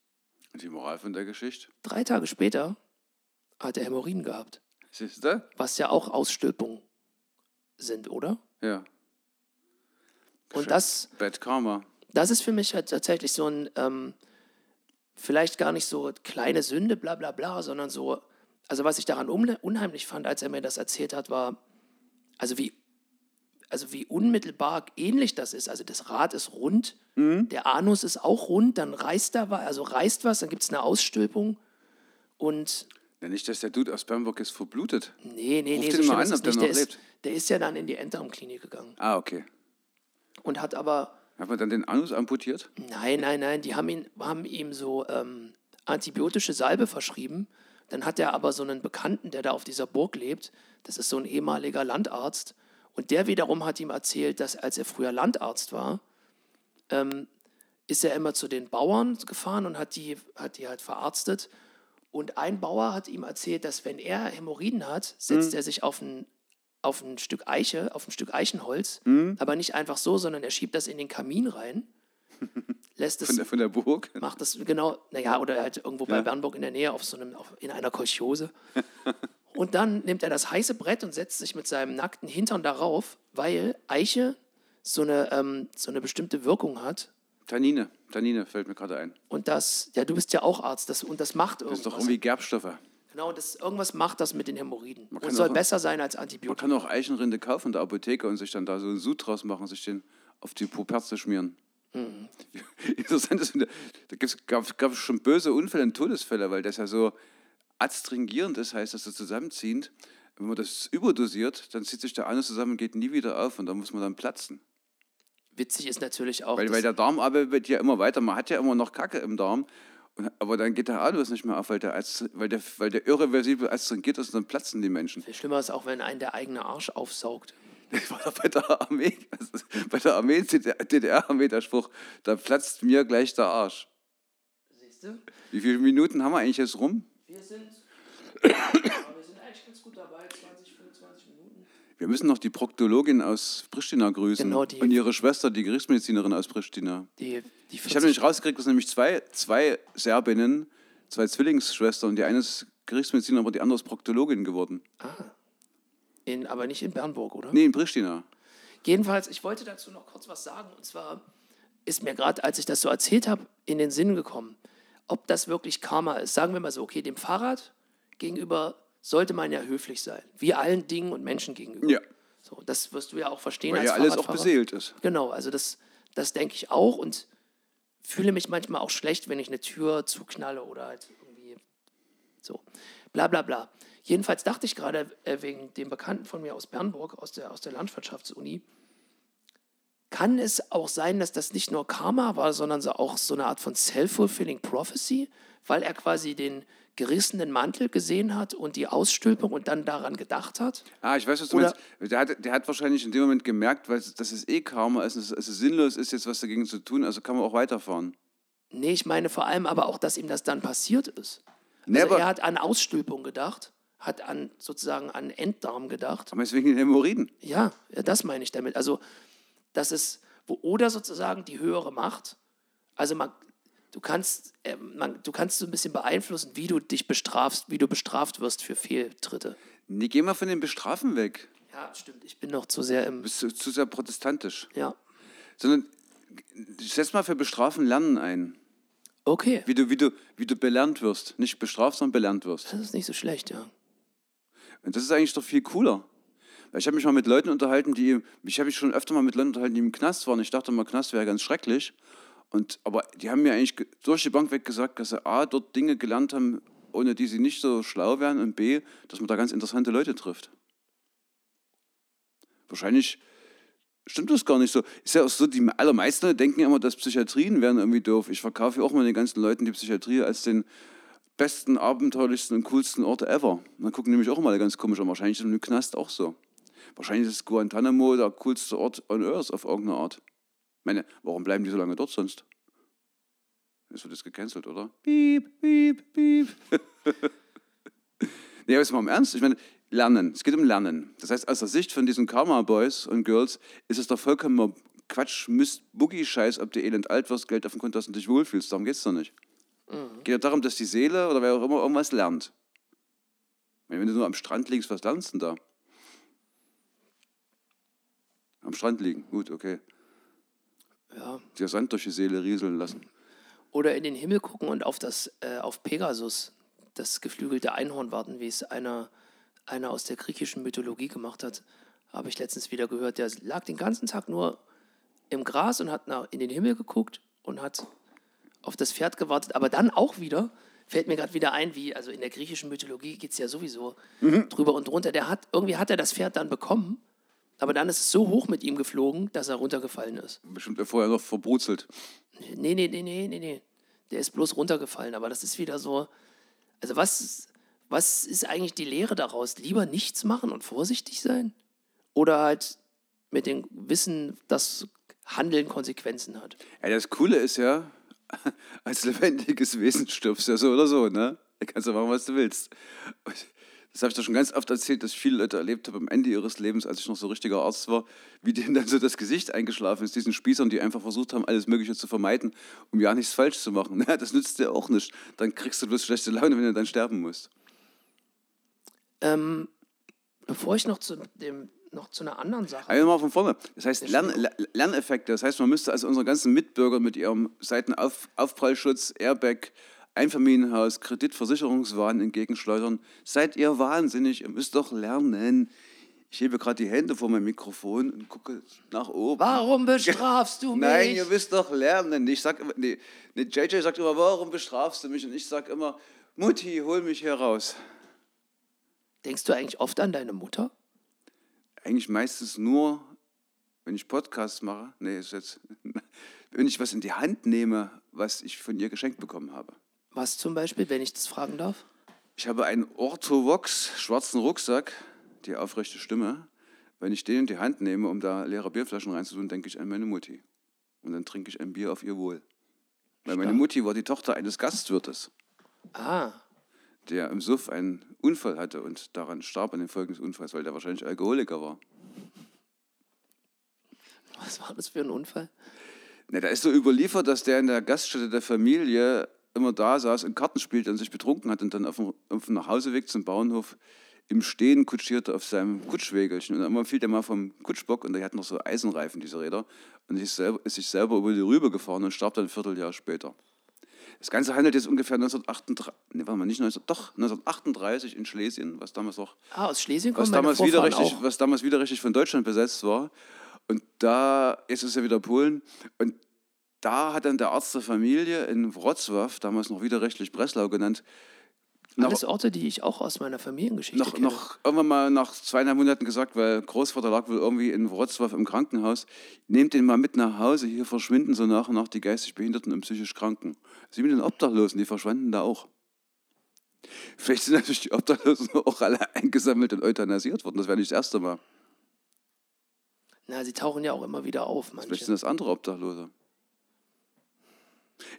Die Moral von der Geschichte. Drei Tage später hat er Hämorrhoiden gehabt. Siehst du? Was ja auch Ausstülpungen sind, oder? Ja. Und das, Bad Karma. das ist für mich halt tatsächlich so ein, ähm, vielleicht gar nicht so kleine Sünde, bla bla bla, sondern so, also was ich daran unheimlich fand, als er mir das erzählt hat, war, also wie, also wie unmittelbar ähnlich das ist. Also das Rad ist rund, der Anus ist auch rund, dann reißt da was, also reißt was, dann gibt es eine Ausstülpung und Ja, nicht, dass der Dude aus Bernburg ist verblutet. nee, nee, Ruf nee, so mal an, ist ob der noch Der ist, lebt. der ist ja dann in die Enddarmklinik gegangen Ah, okay. und hat aber Hat man dann den Anus amputiert? Nein, nein, nein, die haben, ihn, haben ihm so ähm, antibiotische Salbe verschrieben. Dann hat er aber so einen Bekannten, der da auf dieser Burg lebt. Das ist so ein ehemaliger Landarzt. Und der wiederum hat ihm erzählt, dass als er früher Landarzt war, ähm, ist er immer zu den Bauern gefahren und hat die, hat die halt verarztet. Und ein Bauer hat ihm erzählt, dass wenn er Hämorrhoiden hat, setzt er sich auf ein, auf ein Stück Eiche, auf ein Stück Eichenholz, aber nicht einfach so, sondern er schiebt das in den Kamin rein lässt es Von der, von der Burg. macht das genau, naja, oder halt irgendwo bei Ja. Bernburg in der Nähe auf so einem, auf, in einer Kolchose. und dann nimmt er das heiße Brett und setzt sich mit seinem nackten Hintern darauf, weil Eiche so eine, ähm, so eine bestimmte Wirkung hat. Tannine. Tannine fällt mir gerade ein. Und das, ja, du bist ja auch Arzt, das, und das macht Das irgendwas. ist doch irgendwie Gerbstoffe. genau, das, irgendwas macht das mit den Hämorrhoiden. kann Und soll auch- besser sein als Man Antibiotika. kann auch Eichenrinde kaufen in der Apotheke und sich dann da so einen Sud draus machen, sich den auf die Puperze schmieren. Mhm. Interessant ist, da gab es schon böse Unfälle und Todesfälle, weil das ja so adstringierend ist, heißt das so zusammenziehend. Wenn man das überdosiert, dann zieht sich der Anus zusammen und geht nie wieder auf und da muss man dann platzen. Witzig ist natürlich auch, Weil, dass- weil der Darm arbeitet ja immer weiter. Man hat ja immer noch Kacke im Darm. Und, aber dann geht der Anus nicht mehr auf, weil der, Ast- weil der, weil der irreversibel adstringiert ist und dann platzen die Menschen. viel schlimmer ist auch, wenn einen der eigene Arsch aufsaugt. Das war bei der Armee, also bei der Armee, DDR-Armee, der Spruch, da platzt mir gleich der Arsch. Siehst du? Wie viele Minuten haben wir eigentlich jetzt rum? Wir sind, wir sind eigentlich ganz gut dabei, 20, 25 Minuten. Wir müssen noch die Proktologin aus Pristina grüßen Genau, die- und ihre Schwester, die Gerichtsmedizinerin aus Pristina. Die, die Ich habe nämlich rausgekriegt, dass nämlich zwei, zwei Serbinnen, zwei Zwillingsschwestern, und die eine ist Gerichtsmedizinerin, aber die andere ist Proktologin geworden. in, aber nicht in Bernburg, oder? Nee, in Pristina. Jedenfalls, ich wollte dazu noch kurz was sagen. Und zwar ist mir gerade, als ich das so erzählt habe, in den Sinn gekommen, ob das wirklich Karma ist. Sagen wir mal so, okay, dem Fahrrad gegenüber sollte man ja höflich sein. Wie allen Dingen und Menschen gegenüber. Ja. So, das wirst du ja auch verstehen Weil als ja alles auch beseelt ist. Genau, also das, das denke ich auch und fühle mich manchmal auch schlecht, wenn ich eine Tür zuknalle oder halt irgendwie so. Bla bla bla. Jedenfalls dachte ich gerade äh, wegen dem Bekannten von mir aus Bernburg, aus der, aus der Landwirtschaftsuni, kann es auch sein, dass das nicht nur Karma war, sondern so auch so eine Art von Self-Fulfilling Prophecy, weil er quasi den gerissenen Mantel gesehen hat und die Ausstülpung und dann daran gedacht hat? Ah, ich weiß, was du Oder- meinst. Der hat, der hat wahrscheinlich in dem Moment gemerkt, weil dass es eh Karma ist, dass es, sinnlos ist, jetzt was dagegen zu tun, also kann man auch weiterfahren. Nee, ich meine vor allem aber auch, dass ihm das dann passiert ist. Also Nee, er hat an Ausstülpung gedacht, hat an sozusagen an Enddarm gedacht. Aber deswegen den Hämorrhoiden. Ja, ja, das meine ich damit. Also, das ist, wo, oder sozusagen die höhere Macht. Also, man, du, kannst, äh, man, du kannst so ein bisschen beeinflussen, wie du dich bestrafst, wie du bestraft wirst für Fehltritte. Nee, geh mal von den Bestrafen weg. Ja, stimmt. Ich bin noch zu sehr im. Bist zu, zu sehr protestantisch. Ja. Sondern setz mal für Bestrafen Lernen ein. Okay. Wie du, wie, du, wie du belernt wirst. Nicht bestraft, sondern belernt wirst. Das ist nicht so schlecht, ja. Und das ist eigentlich doch viel cooler. Ich habe mich mal mit Leuten unterhalten, die, ich habe mich schon öfter mal mit Leuten unterhalten, die im Knast waren. Ich dachte mal, Knast wäre ganz schrecklich. Und, aber die haben mir eigentlich ge- durch die Bank weg gesagt, dass sie A, dort Dinge gelernt haben, ohne die sie nicht so schlau wären und B, dass man da ganz interessante Leute trifft. Wahrscheinlich stimmt das gar nicht so. Ist ja auch so, die allermeisten denken immer, dass Psychiatrien wären irgendwie doof. Ich verkaufe ja auch mal den ganzen Leuten die Psychiatrie als den besten, abenteuerlichsten und coolsten Ort ever. Dann gucken nämlich auch alle ganz komisch an. Wahrscheinlich ist im Knast auch so. Wahrscheinlich ist Guantanamo der coolste Ort on Earth auf irgendeine Art. Ich meine, warum bleiben die so lange dort sonst? Jetzt wird das gecancelt, oder? Piep, piep, piep. nee, aber jetzt mal im Ernst. Ich meine, Lernen. Es geht um Lernen. Das heißt, aus der Sicht von diesen Karma-Boys und Girls ist es doch vollkommen Quatsch, Mist, Boogie-Scheiß, ob du elend alt wirst, Geld auf dem Konto hast und dich wohlfühlst. Darum geht es doch nicht. Geht ja darum, dass die Seele oder wer auch immer irgendwas lernt. Wenn du nur am Strand liegst, was lernst du denn da? Am Strand liegen, gut, okay. Ja. Dir Sand durch die Seele rieseln lassen. Oder in den Himmel gucken und auf das, äh, auf Pegasus, das geflügelte Einhorn warten, wie es einer, einer aus der griechischen Mythologie gemacht hat. Habe ich letztens wieder gehört. Der lag den ganzen Tag nur im Gras und hat nach, in den Himmel geguckt und hat auf das Pferd gewartet. Aber dann auch wieder, fällt mir gerade wieder ein, wie, also in der griechischen Mythologie geht es ja sowieso drüber und drunter. Der hat, irgendwie hat er das Pferd dann bekommen, aber dann ist es so hoch mit ihm geflogen, dass er runtergefallen ist. Bestimmt vorher noch verbrutzelt. Nee, nee, nee, nee, nee, nee. Der ist bloß runtergefallen, aber das ist wieder so. Also, was, was ist eigentlich die Lehre daraus? Lieber nichts machen und vorsichtig sein? Oder halt mit dem Wissen, dass Handeln Konsequenzen hat? Ja, das Coole ist ja, als lebendiges Wesen stirbst du ja so oder so, ne? Da kannst du machen, was du willst. Und Das habe ich doch schon ganz oft erzählt, dass ich viele Leute erlebt habe am Ende ihres Lebens, als ich noch so richtiger Arzt war, wie denen dann so das Gesicht eingeschlafen ist, diesen Spießern, die einfach versucht haben, alles Mögliche zu vermeiden, um ja nichts falsch zu machen. Na, das nützt dir auch nicht. Dann kriegst du bloß schlechte Laune, wenn du dann sterben musst. Ähm, bevor ich noch zu dem noch zu einer anderen Sache. Einmal von vorne. Das heißt Lern, Lern- Lerneffekte. Das heißt, man müsste also unsere ganzen Mitbürger mit ihrem Seitenaufprallschutz, Airbag, Einfamilienhaus, Kreditversicherungswahn entgegenschleudern. Seid ihr wahnsinnig? Ihr müsst doch lernen. Ich hebe gerade die Hände vor mein Mikrofon und gucke nach oben. Warum bestrafst du mich? Nein, ihr müsst doch lernen. Ich sag immer, nee, nee, JJ sagt immer, warum bestrafst du mich? Und ich sag immer, Mutti, hol mich hier raus. Denkst du eigentlich oft an deine Mutter? Eigentlich meistens nur, wenn ich Podcasts mache, nee, ist jetzt, wenn ich was in die Hand nehme, was ich von ihr geschenkt bekommen habe. Was zum Beispiel, wenn ich das fragen darf? Ich habe einen Orthovox schwarzen Rucksack, die aufrechte Stimme. Wenn ich den in die Hand nehme, um da leere Bierflaschen reinzutun, denke ich an meine Mutti. Und dann trinke ich ein Bier auf ihr Wohl. Weil meine. Mutti war die Tochter eines Gastwirtes, Ah, der im Suff einen Unfall hatte und daran starb an den Folgen des Unfalls, weil der wahrscheinlich Alkoholiker war. was war das für ein Unfall? Ne, da ist so überliefert, dass der in der Gaststätte der Familie immer da saß und Karten spielte und sich betrunken hat und dann auf dem, auf dem Nachhauseweg zum Bauernhof im Stehen kutschierte auf seinem Kutschwägelchen. Und irgendwann fiel der mal vom Kutschbock und der hat noch so Eisenreifen, diese Räder, und ist, selber, ist sich selber über die Rübe gefahren und starb dann ein Vierteljahr später. Das Ganze handelt jetzt ungefähr 1938, nee, warte mal, nicht 19, doch, 1938 in Schlesien, was damals noch Ah, aus Schlesien was kommen meine damals, wieder richtig, auch. was damals wieder richtig von Deutschland besetzt war. Und da, jetzt ist es ja wieder Polen, und da hat dann der Arzt der Familie in Wrocław, damals noch widerrechtlich Breslau genannt, noch, Alles Orte, die ich auch aus meiner Familiengeschichte noch, kenne. noch irgendwann mal nach zweieinhalb Monaten gesagt, weil Großvater lag wohl irgendwie in Wrocław im Krankenhaus, nehmt den mal mit nach Hause, hier verschwinden so nach und nach die geistig Behinderten und psychisch Kranken. Sie mit den Obdachlosen, die verschwanden da auch. Vielleicht sind natürlich die Obdachlosen auch alle eingesammelt und euthanasiert worden. Das wäre nicht das erste Mal. Na, sie tauchen ja auch immer wieder auf, Vielleicht manche. sind das andere Obdachlose.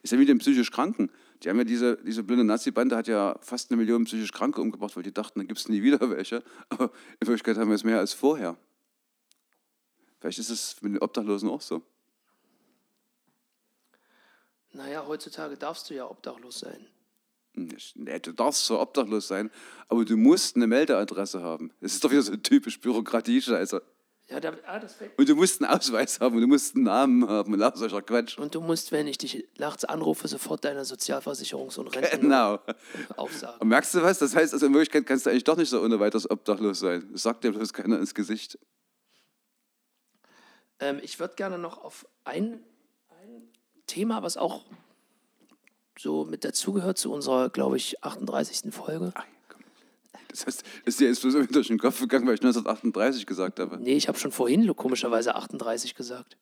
Ist ja wie den psychisch Kranken. Die haben ja diese, diese blöde Nazi-Bande hat ja fast eine Million psychisch Kranke umgebracht, weil die dachten, da gibt es nie wieder welche. Aber in Wirklichkeit haben wir es mehr als vorher. Vielleicht ist es mit den Obdachlosen auch so. Naja, heutzutage darfst du ja obdachlos sein. Nicht- Nee, du darfst zwar obdachlos sein, aber du musst eine Meldeadresse haben. Das ist doch wieder so typisch Bürokratie-Scheiße. Ja, da, ah. Und du musst einen Ausweis haben du musst einen Namen haben und lauter solcher Quatsch. Und du musst, wenn ich dich nachts anrufe, sofort deine Sozialversicherungs- und Renten Genau. aufsagen. Und merkst du was? Das heißt, also in Wirklichkeit kannst du eigentlich doch nicht so ohne weiteres obdachlos sein. Das sagt dir bloß keiner ins Gesicht. Ähm, ich würde gerne noch auf ein, ein Thema, was auch so mit dazugehört zu unserer, glaube ich, 38. Folge. Ach. Das heißt, ist dir jetzt durch den Kopf gegangen, weil ich 1938 gesagt habe. Nee, ich habe schon vorhin komischerweise 38 gesagt.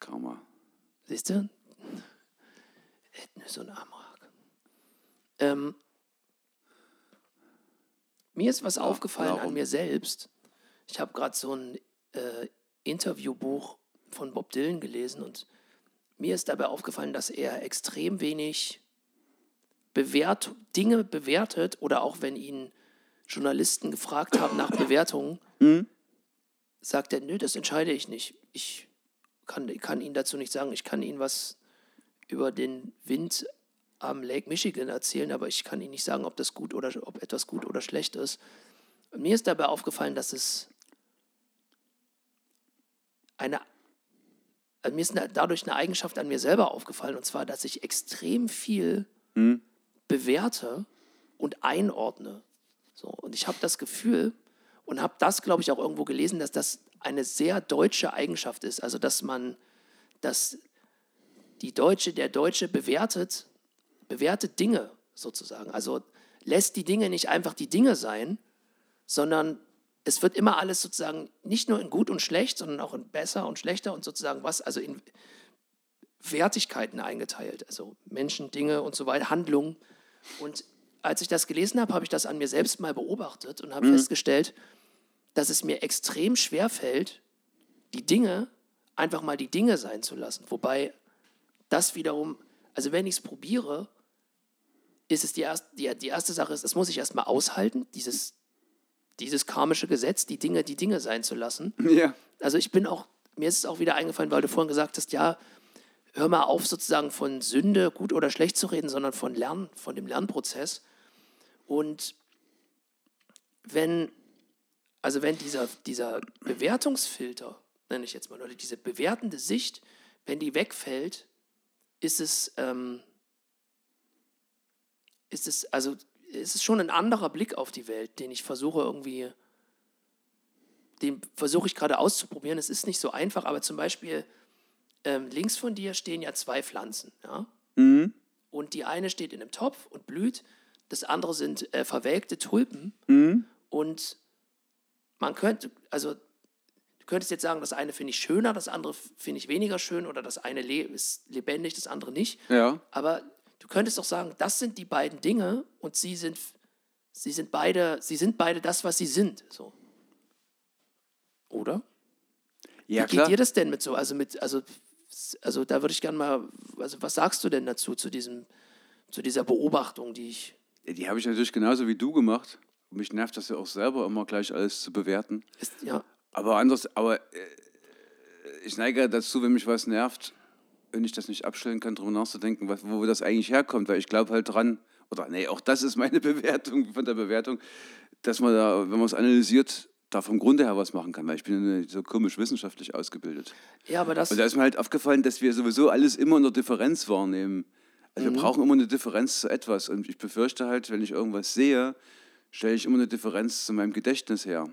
Karma. Siehst du? Ethnis und Amrak. Ähm, mir ist was aufgefallen warum? an mir selbst. Ich habe gerade so ein äh, Interviewbuch von Bob Dylan gelesen und mir ist dabei aufgefallen, dass er extrem wenig bewährt, Dinge bewertet oder auch wenn ihn Journalisten gefragt haben nach Bewertungen, sagt er, nö, das entscheide ich nicht. Ich kann, kann Ihnen dazu nicht sagen. Ich kann Ihnen was über den Wind am Lake Michigan erzählen, aber ich kann Ihnen nicht sagen, ob das gut oder ob etwas gut oder schlecht ist. Und mir ist dabei aufgefallen, dass es eine also mir ist dadurch eine Eigenschaft an mir selber aufgefallen, und zwar, dass ich extrem viel bewerte und einordne. So, und ich habe das Gefühl und habe das, glaube ich, auch irgendwo gelesen, dass das eine sehr deutsche Eigenschaft ist. Also, dass man, dass die Deutsche, der Deutsche bewertet, bewertet Dinge sozusagen. Also lässt die Dinge nicht einfach die Dinge sein, sondern es wird immer alles sozusagen nicht nur in gut und schlecht, sondern auch in besser und schlechter und sozusagen was, also in Wertigkeiten eingeteilt. Also Menschen, Dinge und so weiter, Handlungen. Und als ich das gelesen habe, habe ich das an mir selbst mal beobachtet und habe festgestellt, dass es mir extrem schwer fällt, die Dinge einfach mal die Dinge sein zu lassen. Wobei das wiederum, also wenn ich es probiere, ist es die erste, die, die erste Sache ist, das muss ich erstmal aushalten, dieses dieses karmische Gesetz, die Dinge, die Dinge sein zu lassen. Ja. Also ich bin auch, mir ist es auch wieder eingefallen, weil du vorhin gesagt hast, ja, hör mal auf, sozusagen von Sünde gut oder schlecht zu reden, sondern von Lernen, von dem Lernprozess. Und wenn, also wenn dieser, dieser Bewertungsfilter, nenne ich jetzt mal, oder diese bewertende Sicht, wenn die wegfällt, ist es, ähm, ist es, also ist es schon ein anderer Blick auf die Welt, den ich versuche irgendwie, den versuche ich gerade auszuprobieren. Es ist nicht so einfach, aber zum Beispiel ähm, links von dir stehen ja zwei Pflanzen, ja. Und die eine steht in einem Topf und blüht, das andere sind äh, verwelkte Tulpen. Und man könnte, also du könntest jetzt sagen, das eine finde ich schöner, das andere finde ich weniger schön oder das eine le ist lebendig, das andere nicht. Ja. Aber du könntest doch sagen, das sind die beiden Dinge und sie sind, sie sind beide, sie sind beide das, was sie sind. So. Oder? Ja, Wie klar. geht dir das denn mit so? Also mit, also, also da würde ich gerne mal, also was sagst du denn dazu, zu diesem, zu dieser Beobachtung, die ich. Ja, Die habe ich natürlich genauso wie du gemacht. Und mich nervt das ja auch selber, immer gleich alles zu bewerten. Ist, ja, Aber anders, aber äh, ich neige dazu, wenn mich was nervt, wenn ich das nicht abstellen kann, darüber nachzudenken, was, wo das eigentlich herkommt, weil ich glaube halt dran, oder nee, auch das ist meine Bewertung von der Bewertung, dass man da, wenn man es analysiert, da vom Grunde her was machen kann, weil ich bin so komisch wissenschaftlich ausgebildet. ja, aber das. Und da ist mir halt aufgefallen, dass wir sowieso alles immer in der Differenz wahrnehmen. Also wir brauchen immer eine Differenz zu etwas. Und ich befürchte halt, wenn ich irgendwas sehe, stelle ich immer eine Differenz zu meinem Gedächtnis her.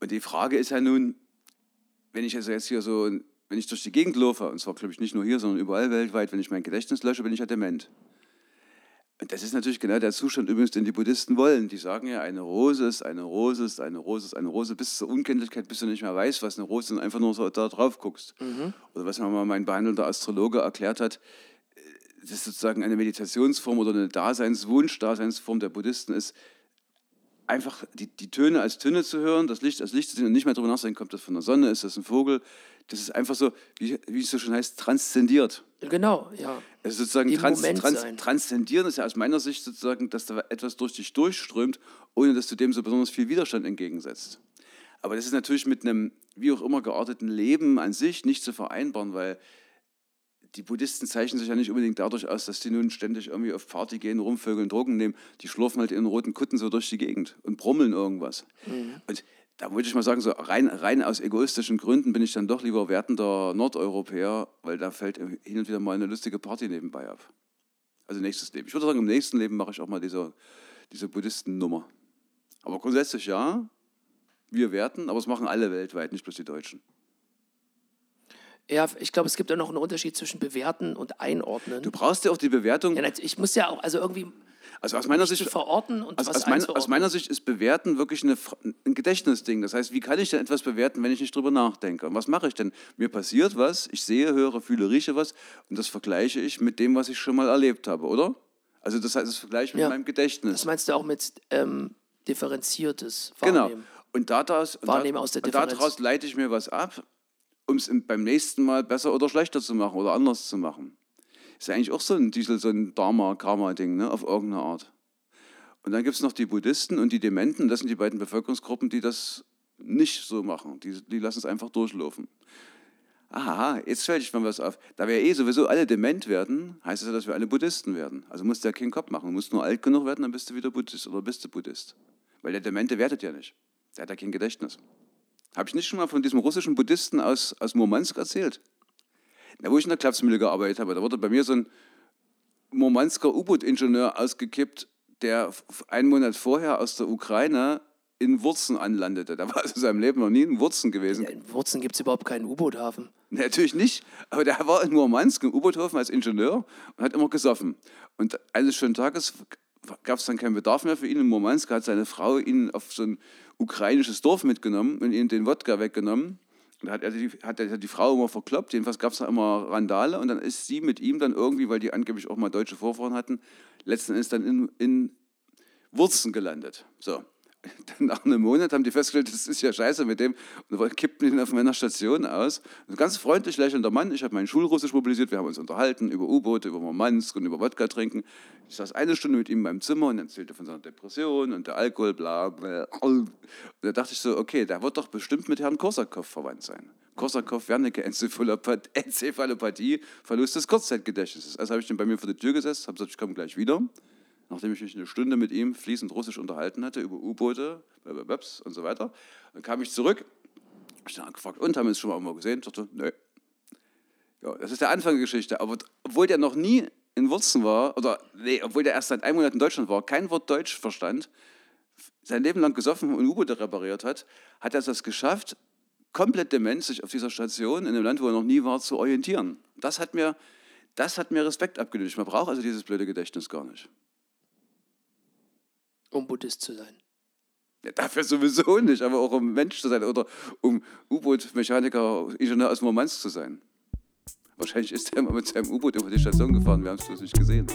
Und die Frage ist ja nun, wenn ich also jetzt hier so, wenn ich durch die Gegend laufe, und zwar glaube ich nicht nur hier, sondern überall weltweit, wenn ich mein Gedächtnis lösche, bin ich ja dement. Und das ist natürlich genau der Zustand übrigens, den die Buddhisten wollen. Die sagen ja, eine Rose ist eine Rose ist eine Rose ist eine Rose, bis zur Unkenntlichkeit, bis du nicht mehr weißt, was eine Rose ist und einfach nur so da drauf guckst. Oder was mir mal mein behandelter Astrologe erklärt hat, das ist sozusagen eine Meditationsform oder eine Daseinswunsch, Daseinsform der Buddhisten ist, einfach die, die Töne als Töne zu hören, das Licht als Licht zu sehen und nicht mehr darüber nachzudenken, kommt das von der Sonne, ist das ein Vogel. Das ist einfach so, wie, wie es so schon heißt, transzendiert. genau, ja. Also sozusagen Im trans, trans, transzendieren ist ja aus meiner Sicht sozusagen, dass da etwas durch dich durchströmt, ohne dass du dem so besonders viel Widerstand entgegensetzt. Aber das ist natürlich mit einem wie auch immer gearteten Leben an sich nicht zu vereinbaren, weil die Buddhisten zeichnen sich ja nicht unbedingt dadurch aus, dass die nun ständig irgendwie auf Party gehen, rumvögeln, Drogen nehmen. Die schlurfen halt in roten Kutten so durch die Gegend und brummeln irgendwas. Und da würde ich mal sagen, so rein, rein aus egoistischen Gründen bin ich dann doch lieber wertender Nordeuropäer, weil da fällt hin und wieder mal eine lustige Party nebenbei ab. Also nächstes Leben. Ich würde sagen, im nächsten Leben mache ich auch mal diese, diese Buddhisten-Nummer. Aber grundsätzlich ja, wir werten, aber es machen alle weltweit, nicht bloß die Deutschen. Ja, ich glaube, es gibt ja noch einen Unterschied zwischen bewerten und einordnen. Du brauchst ja auch die Bewertung. ja, ich muss ja auch, also irgendwie Also aus meiner Sicht, verorten und aus, was aus, mein, aus meiner Sicht ist Bewerten wirklich eine, ein Gedächtnisding. Das heißt, wie kann ich denn etwas bewerten, wenn ich nicht drüber nachdenke? Und was mache ich denn? Mir passiert was, ich sehe, höre, fühle, rieche was und das vergleiche ich mit dem, was ich schon mal erlebt habe, oder? Also das heißt, das vergleiche ich mit Ja. meinem Gedächtnis. Das meinst du auch mit ähm, differenziertes Genau. Wahrnehmen? Und, daraus, und, daraus leite ich mir was ab, um es im- beim nächsten Mal besser oder schlechter zu machen oder anders zu machen. Ist ja eigentlich auch so ein, Diesel, so ein Dharma-Karma-Ding, ne, auf irgendeine Art. Und dann gibt es noch die Buddhisten und die Dementen, das sind die beiden Bevölkerungsgruppen, die das nicht so machen. Die, die lassen es einfach durchlaufen. Aha, jetzt fällt ich mir was auf. Da wir eh sowieso alle dement werden, heißt das ja, dass wir alle Buddhisten werden. Also musst du ja keinen Kopf machen. Du musst nur alt genug werden, dann bist du wieder Buddhist oder bist du Buddhist. Weil der Demente wertet ja nicht. Der hat ja kein Gedächtnis. Habe ich nicht schon mal von diesem russischen Buddhisten aus, aus Murmansk erzählt? Na, wo ich in der Klapsmühle gearbeitet habe, da wurde bei mir so ein Murmansker U-Boot-Ingenieur ausgekippt, der einen Monat vorher aus der Ukraine in Wurzen anlandete. Da war also in seinem Leben noch nie in Wurzen gewesen. In Wurzen gibt es überhaupt keinen U-Boot-Hafen. Natürlich nicht, aber der war in Murmansk im U-Boothofen als Ingenieur und hat immer gesoffen. Und eines schönen Tages gab es dann keinen Bedarf mehr für ihn in Murmansk, hat seine Frau ihn auf so ein ukrainisches Dorf mitgenommen und ihm den Wodka weggenommen. Da hat er die, hat er die Frau immer verkloppt, jedenfalls gab es da immer Randale und dann ist sie mit ihm dann irgendwie, weil die angeblich auch mal deutsche Vorfahren hatten, letzten Endes dann in, in Wurzen gelandet. So. dann nach einem Monat haben die festgestellt, das ist ja scheiße mit dem. Und kippten ihn auf meiner Station aus. Ein ganz freundlich lächelnder Mann. Ich habe meinen Schulrussisch mobilisiert. Wir haben uns unterhalten über U-Boote, über Murmansk und über Wodka trinken. Ich saß eine Stunde mit ihm in meinem Zimmer und erzählte von seiner Depression und der Alkohol, bla, bla. Und da dachte ich so, okay, der wird doch bestimmt mit Herrn Korsakow verwandt sein. Korsakow-Wernicke-Enzephalopathie, Verlust des Kurzzeitgedächtnisses. Also habe ich den bei mir vor der Tür gesetzt, habe gesagt, ich komme gleich wieder nachdem ich mich eine Stunde mit ihm fließend Russisch unterhalten hatte über U-Boote, Webs und so weiter. Dann kam ich zurück, ich dann gefragt, und haben wir es schon mal irgendwo gesehen? Ich dachte, nö. Ja, das ist der Anfang der Geschichte. Aber obwohl der noch nie in Wurzen war, oder nee, obwohl der erst seit einem Monat in Deutschland war, kein Wort Deutsch verstand, sein Leben lang gesoffen und U-Boote repariert hat, hat er es geschafft, komplett dement sich auf dieser Station in einem Land, wo er noch nie war, zu orientieren. Das hat mir, das hat mir Respekt abgenötigt. Man braucht also dieses blöde Gedächtnis gar nicht um Buddhist zu sein. Ja, dafür sowieso nicht, aber auch um Mensch zu sein oder um U-Boot-Mechaniker, Ingenieur aus Murmansk zu sein. Wahrscheinlich ist er immer mit seinem U-Boot über die Station gefahren, wir haben es bloß nicht gesehen.